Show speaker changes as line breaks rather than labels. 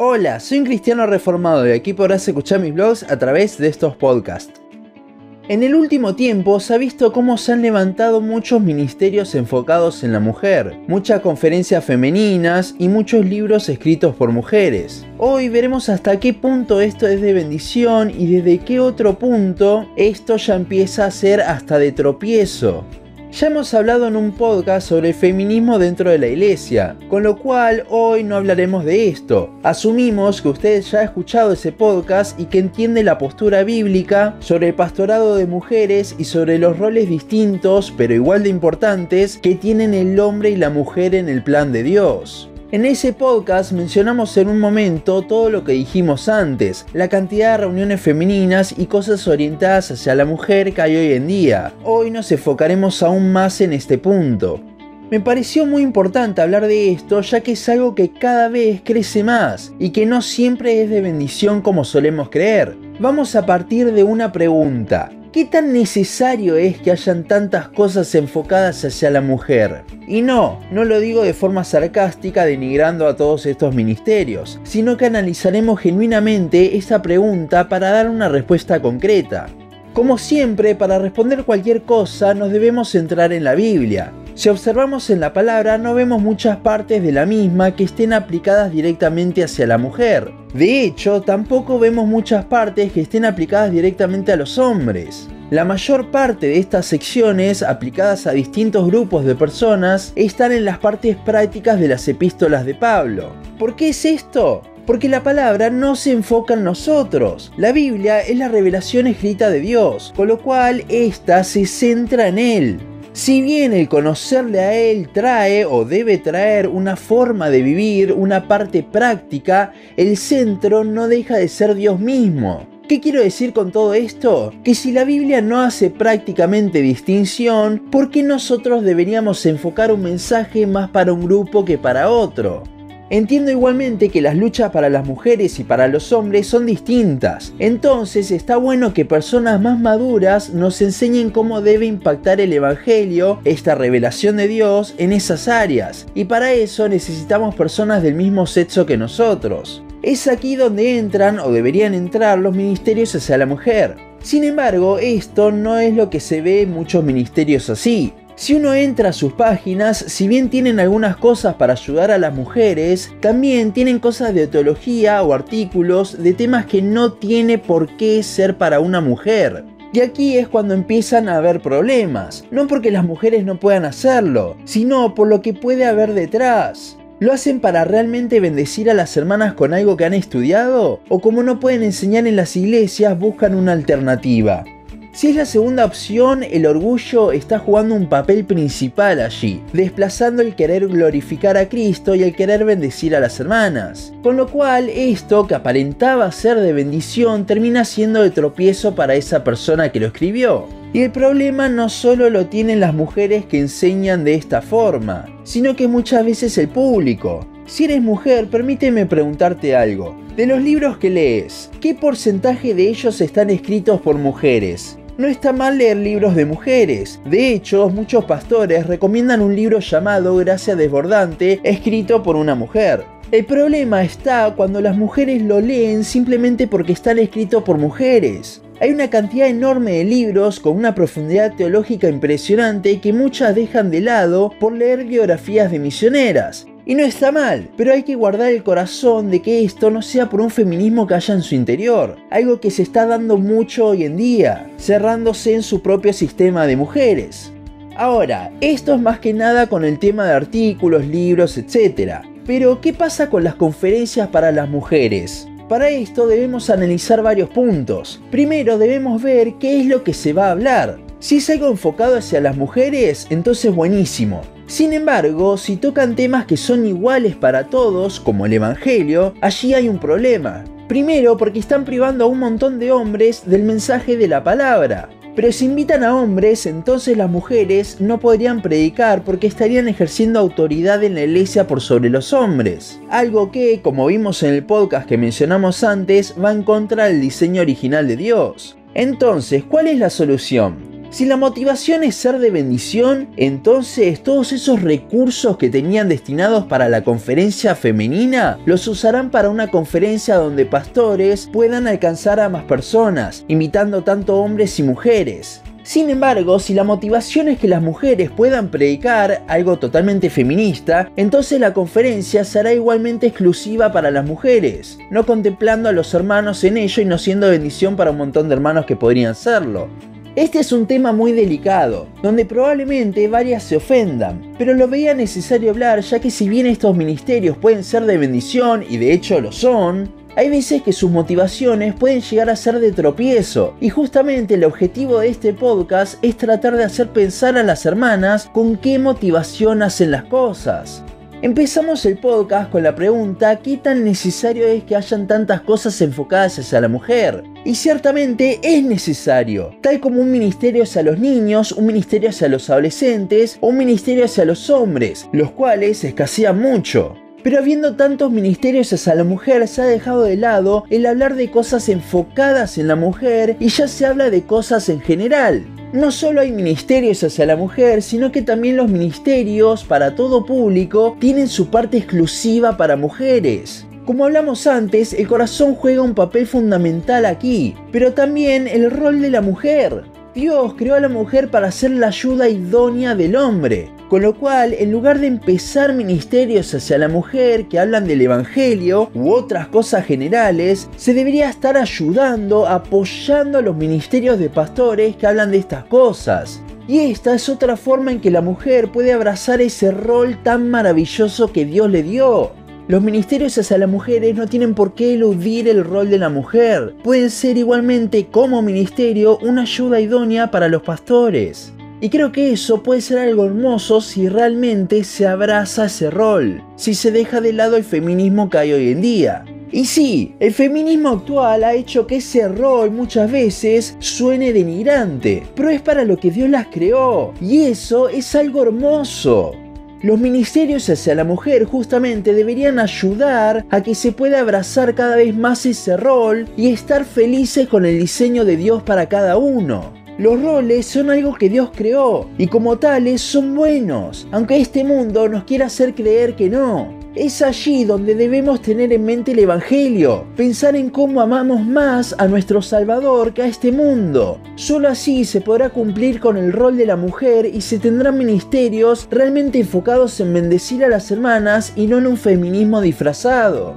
Hola, soy un cristiano reformado y aquí podrás escuchar mis blogs a través de estos podcasts. En el último tiempo se ha visto cómo se han levantado muchos ministerios enfocados en la mujer, muchas conferencias femeninas y muchos libros escritos por mujeres. Hoy veremos hasta qué punto esto es de bendición y desde qué otro punto esto ya empieza a ser hasta de tropiezo. Ya hemos hablado en un podcast sobre el feminismo dentro de la iglesia, con lo cual hoy no hablaremos de esto. Asumimos que usted ya ha escuchado ese podcast y que entiende la postura bíblica sobre el pastorado de mujeres y sobre los roles distintos, pero igual de importantes, que tienen el hombre y la mujer en el plan de Dios. En ese podcast mencionamos en un momento todo lo que dijimos antes, la cantidad de reuniones femeninas y cosas orientadas hacia la mujer que hay hoy en día. Hoy nos enfocaremos aún más en este punto. Me pareció muy importante hablar de esto ya que es algo que cada vez crece más y que no siempre es de bendición como solemos creer. Vamos a partir de una pregunta. ¿Qué tan necesario es que hayan tantas cosas enfocadas hacia la mujer? Y no, no lo digo de forma sarcástica denigrando a todos estos ministerios, sino que analizaremos genuinamente esta pregunta para dar una respuesta concreta. Como siempre, para responder cualquier cosa nos debemos centrar en la Biblia. Si observamos en la palabra no vemos muchas partes de la misma que estén aplicadas directamente hacia la mujer. De hecho, tampoco vemos muchas partes que estén aplicadas directamente a los hombres. La mayor parte de estas secciones aplicadas a distintos grupos de personas están en las partes prácticas de las epístolas de Pablo. ¿Por qué es esto? Porque la palabra no se enfoca en nosotros. La Biblia es la revelación escrita de Dios, con lo cual ésta se centra en Él. Si bien el conocerle a Él trae o debe traer una forma de vivir, una parte práctica, el centro no deja de ser Dios mismo. ¿Qué quiero decir con todo esto? Que si la Biblia no hace prácticamente distinción, ¿por qué nosotros deberíamos enfocar un mensaje más para un grupo que para otro? Entiendo igualmente que las luchas para las mujeres y para los hombres son distintas, entonces está bueno que personas más maduras nos enseñen cómo debe impactar el Evangelio, esta revelación de Dios, en esas áreas, y para eso necesitamos personas del mismo sexo que nosotros. Es aquí donde entran o deberían entrar los ministerios hacia la mujer. Sin embargo, esto no es lo que se ve en muchos ministerios así. Si uno entra a sus páginas, si bien tienen algunas cosas para ayudar a las mujeres, también tienen cosas de teología o artículos de temas que no tiene por qué ser para una mujer. Y aquí es cuando empiezan a haber problemas, no porque las mujeres no puedan hacerlo, sino por lo que puede haber detrás. ¿Lo hacen para realmente bendecir a las hermanas con algo que han estudiado? ¿O como no pueden enseñar en las iglesias, buscan una alternativa? Si es la segunda opción, el orgullo está jugando un papel principal allí, desplazando el querer glorificar a Cristo y el querer bendecir a las hermanas. Con lo cual, esto que aparentaba ser de bendición termina siendo de tropiezo para esa persona que lo escribió. Y el problema no solo lo tienen las mujeres que enseñan de esta forma, sino que muchas veces el público. Si eres mujer, permíteme preguntarte algo. De los libros que lees, ¿qué porcentaje de ellos están escritos por mujeres? No está mal leer libros de mujeres. De hecho, muchos pastores recomiendan un libro llamado Gracia Desbordante, escrito por una mujer. El problema está cuando las mujeres lo leen simplemente porque están escritos por mujeres. Hay una cantidad enorme de libros con una profundidad teológica impresionante que muchas dejan de lado por leer biografías de misioneras. Y no está mal, pero hay que guardar el corazón de que esto no sea por un feminismo que haya en su interior, algo que se está dando mucho hoy en día, cerrándose en su propio sistema de mujeres. Ahora, esto es más que nada con el tema de artículos, libros, etc. Pero, ¿qué pasa con las conferencias para las mujeres? Para esto debemos analizar varios puntos. Primero debemos ver qué es lo que se va a hablar. Si es algo enfocado hacia las mujeres, entonces buenísimo. Sin embargo, si tocan temas que son iguales para todos, como el Evangelio, allí hay un problema. Primero porque están privando a un montón de hombres del mensaje de la palabra. Pero si invitan a hombres, entonces las mujeres no podrían predicar porque estarían ejerciendo autoridad en la iglesia por sobre los hombres. Algo que, como vimos en el podcast que mencionamos antes, va en contra del diseño original de Dios. Entonces, ¿cuál es la solución? Si la motivación es ser de bendición, entonces todos esos recursos que tenían destinados para la conferencia femenina los usarán para una conferencia donde pastores puedan alcanzar a más personas, invitando tanto hombres y mujeres. Sin embargo, si la motivación es que las mujeres puedan predicar algo totalmente feminista, entonces la conferencia será igualmente exclusiva para las mujeres, no contemplando a los hermanos en ello y no siendo bendición para un montón de hermanos que podrían serlo. Este es un tema muy delicado, donde probablemente varias se ofendan, pero lo veía necesario hablar ya que si bien estos ministerios pueden ser de bendición, y de hecho lo son, hay veces que sus motivaciones pueden llegar a ser de tropiezo, y justamente el objetivo de este podcast es tratar de hacer pensar a las hermanas con qué motivación hacen las cosas. Empezamos el podcast con la pregunta ¿qué tan necesario es que hayan tantas cosas enfocadas hacia la mujer? Y ciertamente es necesario, tal como un ministerio hacia los niños, un ministerio hacia los adolescentes o un ministerio hacia los hombres, los cuales escasean mucho. Pero habiendo tantos ministerios hacia la mujer, se ha dejado de lado el hablar de cosas enfocadas en la mujer y ya se habla de cosas en general. No solo hay ministerios hacia la mujer, sino que también los ministerios para todo público tienen su parte exclusiva para mujeres. Como hablamos antes, el corazón juega un papel fundamental aquí, pero también el rol de la mujer. Dios creó a la mujer para ser la ayuda idónea del hombre. Con lo cual, en lugar de empezar ministerios hacia la mujer que hablan del Evangelio u otras cosas generales, se debería estar ayudando, apoyando a los ministerios de pastores que hablan de estas cosas. Y esta es otra forma en que la mujer puede abrazar ese rol tan maravilloso que Dios le dio. Los ministerios hacia las mujeres no tienen por qué eludir el rol de la mujer. Pueden ser igualmente como ministerio una ayuda idónea para los pastores. Y creo que eso puede ser algo hermoso si realmente se abraza ese rol, si se deja de lado el feminismo que hay hoy en día. Y sí, el feminismo actual ha hecho que ese rol muchas veces suene denigrante, pero es para lo que Dios las creó, y eso es algo hermoso. Los ministerios hacia la mujer justamente deberían ayudar a que se pueda abrazar cada vez más ese rol y estar felices con el diseño de Dios para cada uno. Los roles son algo que Dios creó y como tales son buenos, aunque este mundo nos quiera hacer creer que no. Es allí donde debemos tener en mente el Evangelio, pensar en cómo amamos más a nuestro Salvador que a este mundo. Solo así se podrá cumplir con el rol de la mujer y se tendrán ministerios realmente enfocados en bendecir a las hermanas y no en un feminismo disfrazado.